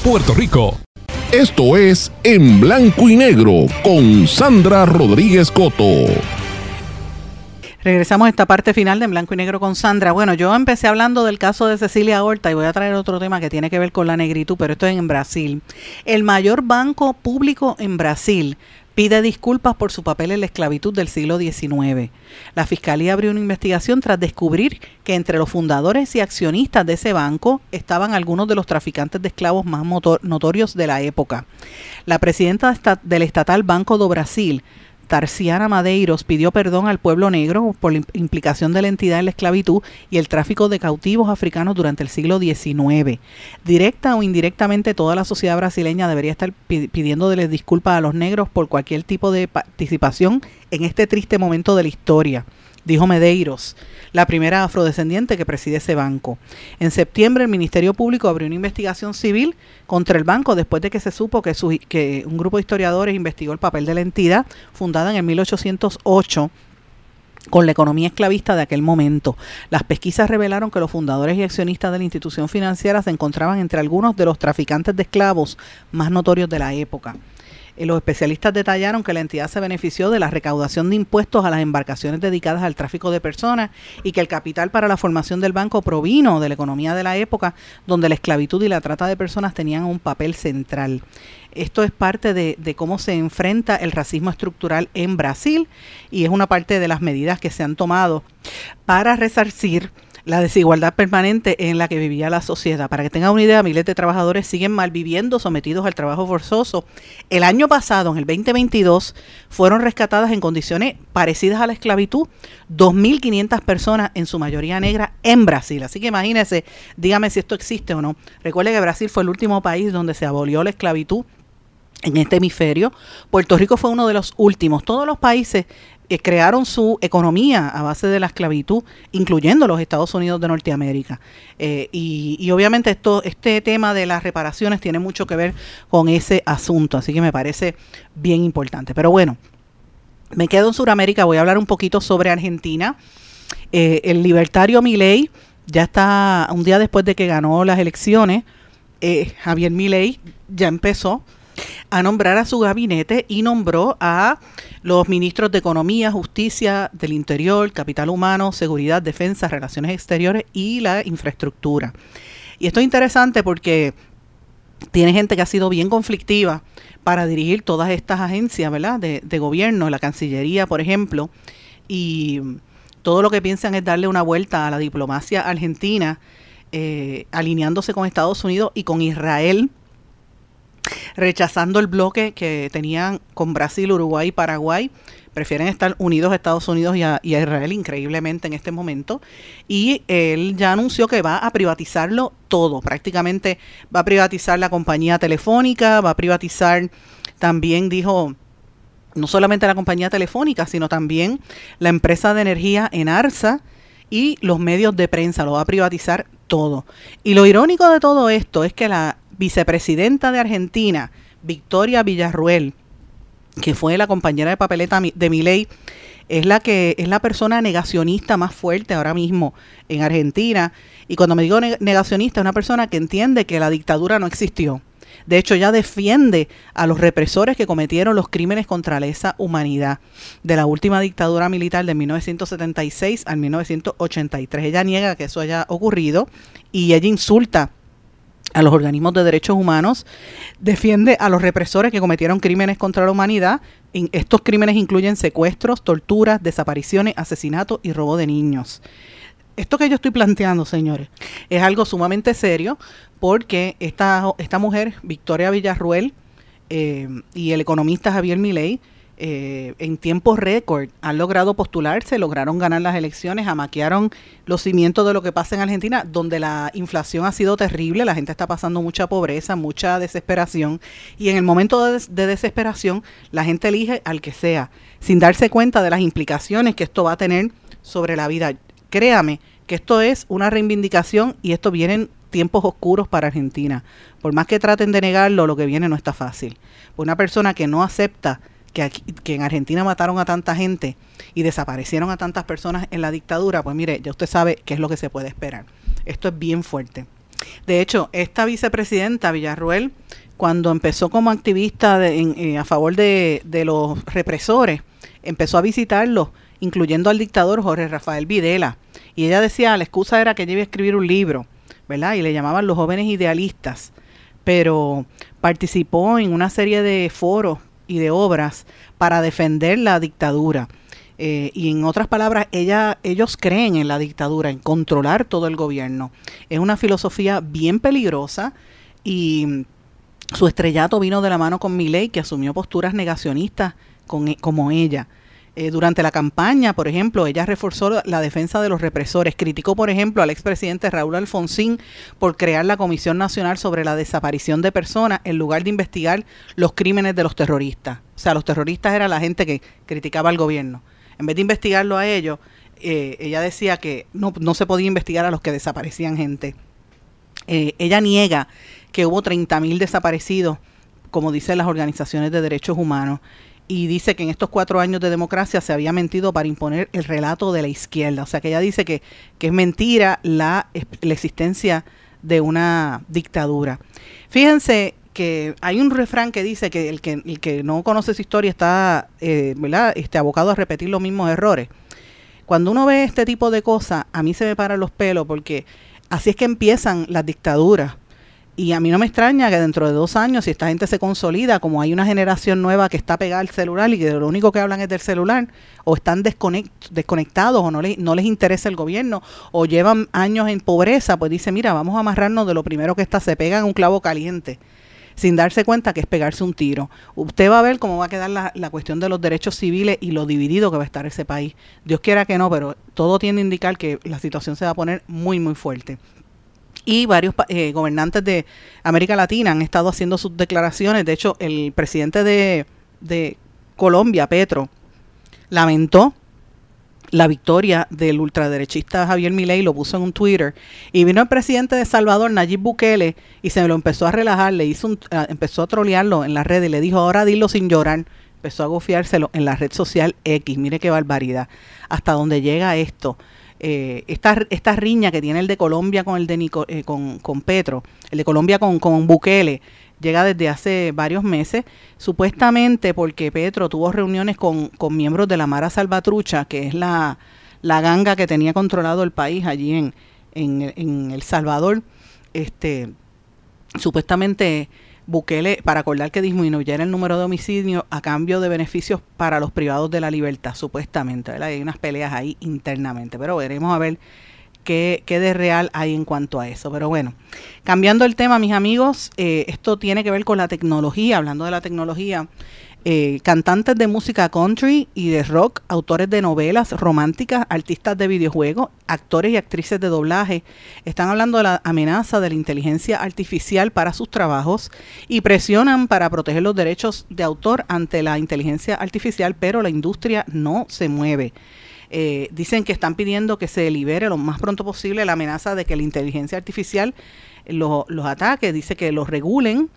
Puerto Rico. Esto es En Blanco y Negro con Sandra Rodríguez Coto. Regresamos a esta parte final de En Blanco y Negro con Sandra. Bueno, yo empecé hablando del caso de Cecilia Horta y voy a traer otro tema que tiene que ver con la negritud, pero esto es en Brasil. El mayor banco público en Brasil pide disculpas por su papel en la esclavitud del siglo XIX. La Fiscalía abrió una investigación tras descubrir que entre los fundadores y accionistas de ese banco estaban algunos de los traficantes de esclavos más notorios de la época. La presidenta del estatal Banco do Brasil, Tarciana Madeiros pidió perdón al pueblo negro por la im- implicación de la entidad en la esclavitud y el tráfico de cautivos africanos durante el siglo XIX. Directa o indirectamente, toda la sociedad brasileña debería estar pi- pidiéndoles disculpas a los negros por cualquier tipo de participación en este triste momento de la historia dijo Medeiros, la primera afrodescendiente que preside ese banco. En septiembre el Ministerio Público abrió una investigación civil contra el banco después de que se supo que, que un grupo de historiadores investigó el papel de la entidad fundada en el 1808 con la economía esclavista de aquel momento. Las pesquisas revelaron que los fundadores y accionistas de la institución financiera se encontraban entre algunos de los traficantes de esclavos más notorios de la época. Los especialistas detallaron que la entidad se benefició de la recaudación de impuestos a las embarcaciones dedicadas al tráfico de personas y que el capital para la formación del banco provino de la economía de la época donde la esclavitud y la trata de personas tenían un papel central. Esto es parte de cómo se enfrenta el racismo estructural en Brasil y es una parte de las medidas que se han tomado para resarcir la desigualdad permanente en la que vivía la sociedad. Para que tengan una idea, miles de trabajadores siguen malviviendo, sometidos al trabajo forzoso. El año pasado, en el 2022, fueron rescatadas en condiciones parecidas a la esclavitud 2.500 personas, en su mayoría negra, en Brasil. Así que imagínense, dígame si esto existe o no. Recuerde que Brasil fue el último país donde se abolió la esclavitud en este hemisferio. Puerto Rico fue uno de los últimos. Todos los países eh, crearon su economía a base de la esclavitud, incluyendo los Estados Unidos de Norteamérica. Eh, y, y obviamente esto, este tema de las reparaciones tiene mucho que ver con ese asunto, así que me parece bien importante. Pero bueno, me quedo en Sudamérica, voy a hablar un poquito sobre Argentina. Eh, el libertario Milei ya está un día después de que ganó las elecciones, Javier Milei ya empezó a nombrar a su gabinete y nombró a los ministros de Economía, Justicia, del Interior, Capital Humano, Seguridad, Defensa, Relaciones Exteriores y la Infraestructura. Y esto es interesante porque tiene gente que ha sido bien conflictiva para dirigir todas estas agencias, ¿verdad? De, de gobierno, la Cancillería, por ejemplo, y todo lo que piensan es darle una vuelta a la diplomacia argentina, eh, alineándose con Estados Unidos y con Israel, rechazando el bloque que tenían con Brasil, Uruguay y Paraguay. Prefieren estar unidos a Estados Unidos y a, Israel increíblemente en este momento. Y él ya anunció que va a privatizarlo todo. Prácticamente va a privatizar la compañía telefónica, va a privatizar, también dijo, no solamente la compañía telefónica, sino también la empresa de energía en Arsa y los medios de prensa, lo va a privatizar todo. Y lo irónico de todo esto es que la vicepresidenta de Argentina, Victoria Villarruel, que fue la compañera de papeleta de Milei, es la que es la persona negacionista más fuerte ahora mismo en Argentina. Y cuando me digo ne- negacionista, es una persona que entiende que la dictadura no existió. De hecho, ya defiende a los represores que cometieron los crímenes contra la esa humanidad de la última dictadura militar de 1976 al 1983. Ella niega que eso haya ocurrido y ella insulta a los organismos de derechos humanos, defiende a los represores que cometieron crímenes contra la humanidad. Estos crímenes incluyen secuestros, torturas, desapariciones, asesinatos y robo de niños. Esto que yo estoy planteando, señores, es algo sumamente serio porque esta, esta mujer, Victoria Villarruel, eh, y el economista Javier Milei eh, en tiempo récord han logrado postularse, lograron ganar las elecciones, amaquearon los cimientos de lo que pasa en Argentina, donde la inflación ha sido terrible, la gente está pasando mucha pobreza, mucha desesperación, y en el momento de, de desesperación la gente elige al que sea, sin darse cuenta de las implicaciones que esto va a tener sobre la vida. Créame que esto es una reivindicación y esto viene en tiempos oscuros para Argentina. Por más que traten de negarlo, lo que viene no está fácil. Una persona que no acepta que, en Argentina mataron a tanta gente y desaparecieron a tantas personas en la dictadura, pues mire, ya usted sabe qué es lo que se puede esperar. Esto es bien fuerte. De hecho, esta vicepresidenta Villarruel, cuando empezó como activista eh, a favor de, de los represores, empezó a visitarlos, incluyendo al dictador Jorge Rafael Videla. Y ella decía, la excusa era que ella iba a escribir un libro, ¿verdad? Y le llamaban los jóvenes idealistas. Pero participó en una serie de foros y de obras para defender la dictadura. Eh, y en otras palabras, ella, ellos creen en la dictadura, en controlar todo el gobierno. Es una filosofía bien peligrosa y su estrellato vino de la mano con Milei, que asumió posturas negacionistas con, e- como ella. Eh, durante la campaña, por ejemplo, ella reforzó la- defensa de los represores. Criticó, por ejemplo, al expresidente Raúl Alfonsín por crear la Comisión Nacional sobre la Desaparición de Personas en lugar de investigar los crímenes de los terroristas. O sea, los terroristas era la gente que criticaba al gobierno. En vez de investigarlo a ellos, eh, ella decía que no, no se podía investigar a los que desaparecían gente. Eh, ella niega que hubo 30.000 desaparecidos, como dicen las organizaciones de derechos humanos, y dice que en estos cuatro años de democracia se había mentido para imponer el relato de la izquierda. O sea, que ella dice que, que es mentira la, la existencia de una dictadura. Fíjense que hay un refrán que dice que el que, el que no conoce su historia está eh. Este, abocado a repetir los mismos errores. Cuando uno ve este tipo de cosas, a mí se me paran los pelos porque así es que empiezan las dictaduras. Y a mí no me extraña que dentro de dos años, si esta gente se consolida, como hay una generación nueva que está pegada al celular y que lo único que hablan es del celular, o están desconect- desconectados o no, les no les interesa el gobierno, o llevan años en pobreza, pues dice, mira, vamos a amarrarnos de lo primero que está, se pegan un clavo caliente, sin darse cuenta que es pegarse un tiro. Usted va a ver cómo va a quedar la, la cuestión de los derechos civiles y lo dividido que va a estar ese país. Dios quiera que no, pero todo tiende a indicar que la situación se va a poner muy, muy fuerte y varios eh, gobernantes de América Latina han estado haciendo sus declaraciones. De hecho, el presidente de, de Colombia, Petro, lamentó la victoria del ultraderechista Javier Milei, lo puso en un Twitter, y vino el presidente de Salvador, Nayib Bukele, y se lo empezó a relajar, le hizo un, ah, empezó a trolearlo en la red y le dijo, ahora dilo sin llorar, empezó a gofiárselo en la red social X, mire qué barbaridad, hasta dónde llega esto. Eh, esta, esta riña que tiene el de Colombia con el de Nico- eh, con, con Petro, el de Colombia con, con Bukele, llega desde hace varios meses, supuestamente porque Petro tuvo reuniones con, con miembros de la Mara Salvatrucha, que es la, la ganga que tenía controlado el país allí en, en, en El Salvador. Este, supuestamente Bukele, para acordar que disminuyera el número de homicidios a cambio de beneficios para los privados de la libertad, supuestamente. ¿verdad? Hay unas peleas ahí internamente, pero veremos a ver qué, qué de real hay en cuanto a eso. Pero bueno, cambiando el tema, mis amigos, eh, esto tiene que ver con la tecnología, hablando de la tecnología. Eh, cantantes de música country y de rock, autores de novelas románticas, artistas de videojuegos, actores y actrices de doblaje, están hablando de la amenaza de la inteligencia artificial para sus trabajos y presionan para proteger los derechos de autor ante la inteligencia artificial, pero la industria no se mueve. Eh, dicen que están pidiendo que se libere lo más pronto posible la amenaza de que la inteligencia artificial lo- los ataque, dice que los regulen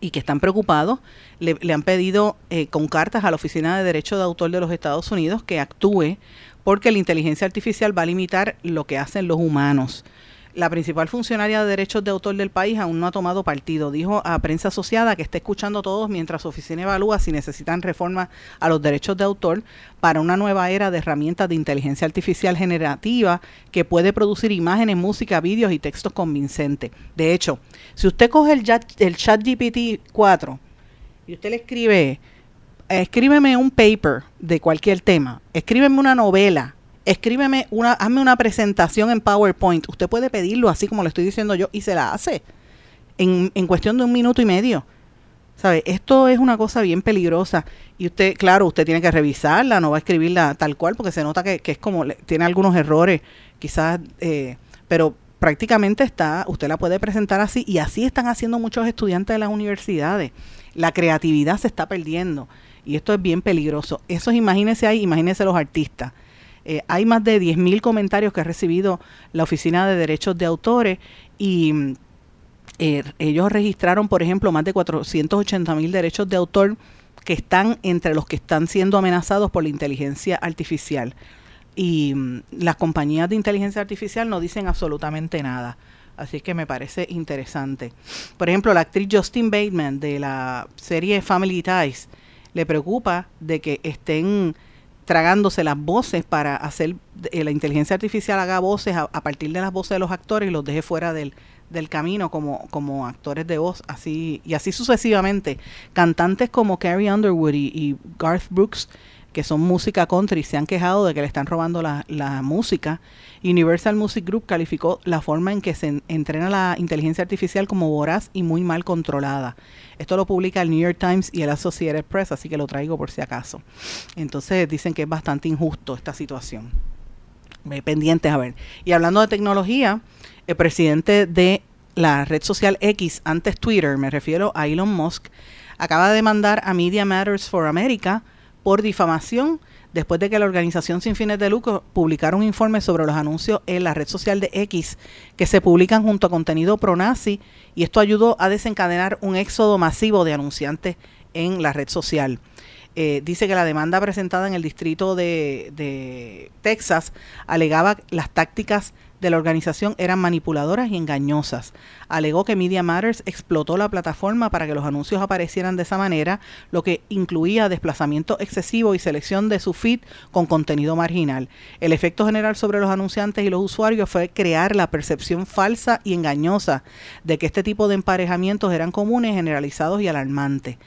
y que están preocupados, le, han pedido eh, con cartas a la Oficina de Derecho de Autor de los Estados Unidos que actúe porque la inteligencia artificial va a limitar lo que hacen los humanos. La principal funcionaria de derechos de autor del país aún no ha tomado partido. Dijo a prensa asociada que está escuchando todos mientras su oficina evalúa si necesitan reforma a los derechos de autor para una nueva era de herramientas de inteligencia artificial generativa que puede producir imágenes, música, vídeos y textos convincentes. De hecho, si usted coge el, chat- el chat GPT 4 y usted le escribe, escríbeme un paper de cualquier tema, escríbeme una novela, escríbeme una, hazme una presentación en PowerPoint. Usted puede pedirlo así como le estoy diciendo yo y se la hace en, en cuestión de un minuto y medio. ¿Sabe? Esto es una cosa bien peligrosa y usted, claro, usted tiene que revisarla, no va a escribirla tal cual porque se nota que, que es como, tiene algunos errores, quizás, eh, pero prácticamente está, usted la puede presentar así y así están haciendo muchos estudiantes de las universidades. La creatividad se está perdiendo y esto es bien peligroso. Eso imagínese ahí, imagínese los artistas. Eh, hay más de 10.000 comentarios que ha recibido la Oficina de Derechos de Autores y eh, ellos registraron, por ejemplo, más de 480 mil derechos de autor que están entre los que están siendo amenazados por la inteligencia artificial. Y mm, las compañías de inteligencia artificial no dicen absolutamente nada. Así que me parece interesante. Por ejemplo, la actriz Justin Bateman de la serie Family Ties le preocupa de que estén tragándose las voces para hacer eh, la inteligencia artificial haga voces a, partir de las voces de los actores y los deje fuera del, del camino como, como actores de voz, así y así sucesivamente. Cantantes como Carrie Underwood y Garth Brooks, que son música country, se han quejado de que le están robando la, la música. Universal Music Group calificó la forma en que se en- entrena la inteligencia artificial como voraz y muy mal controlada. Esto lo publica el New York Times y el Associated Press, así que lo traigo por si acaso. Entonces dicen que es bastante injusto esta situación. Pendientes a ver. Y hablando de tecnología, el presidente de la red social X, antes Twitter, me refiero a Elon Musk, acaba de demandar a Media Matters for America por difamación después de que la organización sin fines de lucro publicara un informe sobre los anuncios en la red social de X que se publican junto a contenido pro-nazi y esto ayudó a desencadenar un éxodo masivo de anunciantes en la red social. Eh, dice que la demanda presentada en el distrito de, de Texas alegaba las tácticas de la organización eran manipuladoras y engañosas. Alegó que Media Matters explotó la plataforma para que los anuncios aparecieran de esa manera, lo que incluía desplazamiento excesivo y selección de su feed con contenido marginal. El efecto general sobre los anunciantes y los usuarios fue crear la percepción falsa y engañosa de que este tipo de emparejamientos eran comunes, generalizados y alarmantes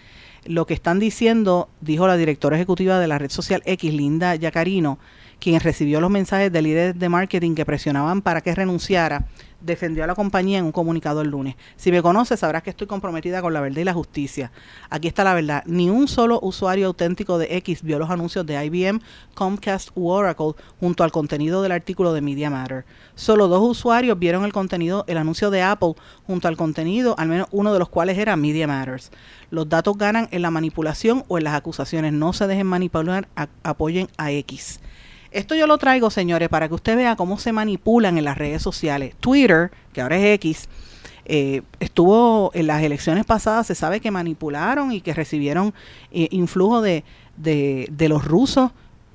lo que están diciendo, dijo la directora ejecutiva de la red social X, Linda Yacarino, quien recibió los mensajes de líderes de marketing que presionaban para que renunciara, defendió a la compañía en un comunicado el lunes. Si me conoces, sabrás que estoy comprometida con la verdad y la justicia. Aquí está la verdad. Ni un solo usuario auténtico de X vio los anuncios de IBM, Comcast u Oracle junto al contenido del artículo de Media Matter. Solo dos usuarios vieron el contenido, el anuncio de Apple junto al contenido, al menos uno de los cuales era Media Matters. Los datos ganan en la manipulación o en las acusaciones. No se dejen manipular, apoyen a X. Esto yo lo traigo, señores, para que usted vea cómo se manipulan en las redes sociales. Twitter, que ahora es X, eh, estuvo en las elecciones pasadas, se sabe que manipularon y que recibieron eh, influjo de, de, de los rusos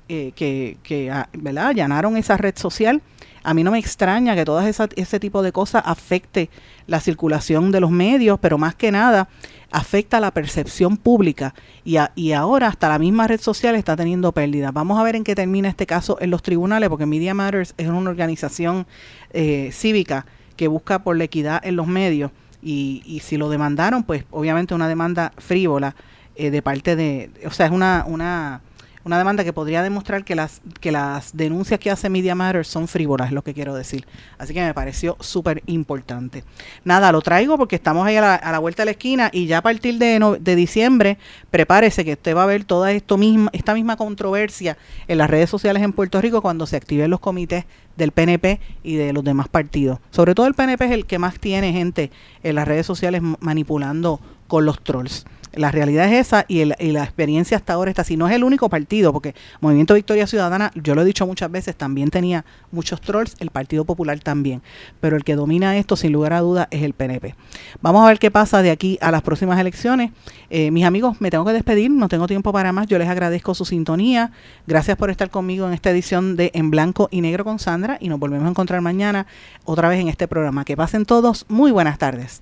eh, que, que ah, ¿verdad? allanaron esa red social. A mí no me extraña que todo ese tipo de cosas afecte la circulación de los medios, pero más que nada afecta la percepción pública y, a- y ahora hasta la misma red social está teniendo pérdidas. Vamos a ver en qué termina este caso en los tribunales, porque Media Matters es una organización eh, cívica que busca por la equidad en los medios y, y si lo demandaron, pues obviamente una demanda frívola eh, de parte de, o sea, es una, una, una demanda que podría demostrar que las, que las denuncias que hace Media Matters son frívolas, es lo que quiero decir. Así que me pareció súper importante. Nada, lo traigo porque estamos ahí a la, a la vuelta de la esquina y ya a partir de, de diciembre, prepárese que usted va a ver toda esto misma, esta misma controversia en las redes sociales en Puerto Rico cuando se activen los comités del PNP y de los demás partidos. Sobre todo el PNP es el que más tiene gente en las redes sociales manipulando con los trolls. La realidad es esa y, el- y la experiencia hasta ahora está así. No es el único partido, porque Movimiento Victoria Ciudadana, yo lo he dicho muchas veces, también tenía muchos trolls, el Partido Popular también. Pero el que domina esto, sin lugar a duda, es el PNP. Vamos a ver qué pasa de aquí a las próximas elecciones. Eh, mis amigos, me tengo que despedir, no tengo tiempo para más. Yo les agradezco su sintonía. Gracias por estar conmigo en esta edición de En Blanco y Negro con Sandra y nos volvemos a encontrar mañana otra vez en este programa. Que pasen todos muy buenas tardes.